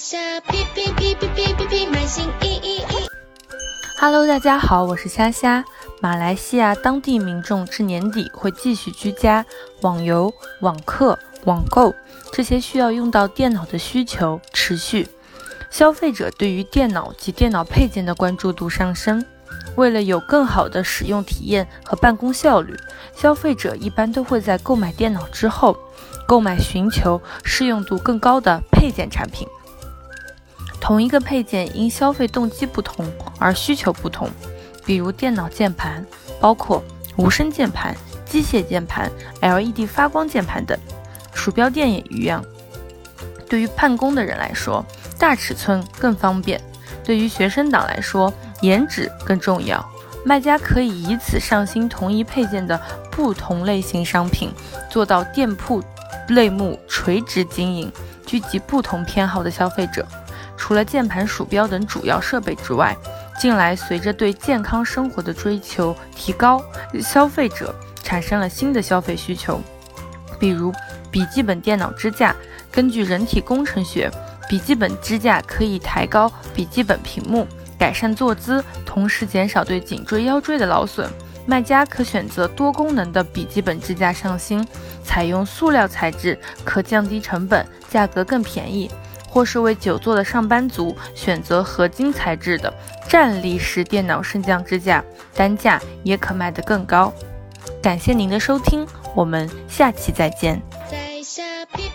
下哔哔哔哔哔哔哔，满心一一一。Hello，大家好，我是虾虾。马来西亚当地民众至年底会继续居家，网游、网课、网购这些需要用到电脑的需求持续，消费者对于电脑及电脑配件的关注度上升。为了有更好的使用体验和办公效率，消费者一般都会在购买电脑之后，购买寻求适用度更高的配件产品。同一个配件因消费动机不同而需求不同，比如电脑键盘，包括无声键盘、机械键盘、LED 发光键盘等，鼠标垫也一样。对于办公的人来说，大尺寸更方便；对于学生党来说，颜值更重要。卖家可以以此上新同一配件的不同类型商品，做到店铺类目垂直经营，聚集不同偏好的消费者。除了键盘、鼠标等主要设备之外，近来随着对健康生活的追求提高，消费者产生了新的消费需求，比如笔记本电脑支架。根据人体工程学，笔记本支架可以抬高笔记本屏幕，改善坐姿，同时减少对颈椎、腰椎的劳损。卖家可选择多功能的笔记本支架上新，采用塑料材质，可降低成本，价格更便宜。或是为久坐的上班族选择合金材质的站立式电脑升降支架，单价也可卖得更高。感谢您的收听，我们下期再见。在下哔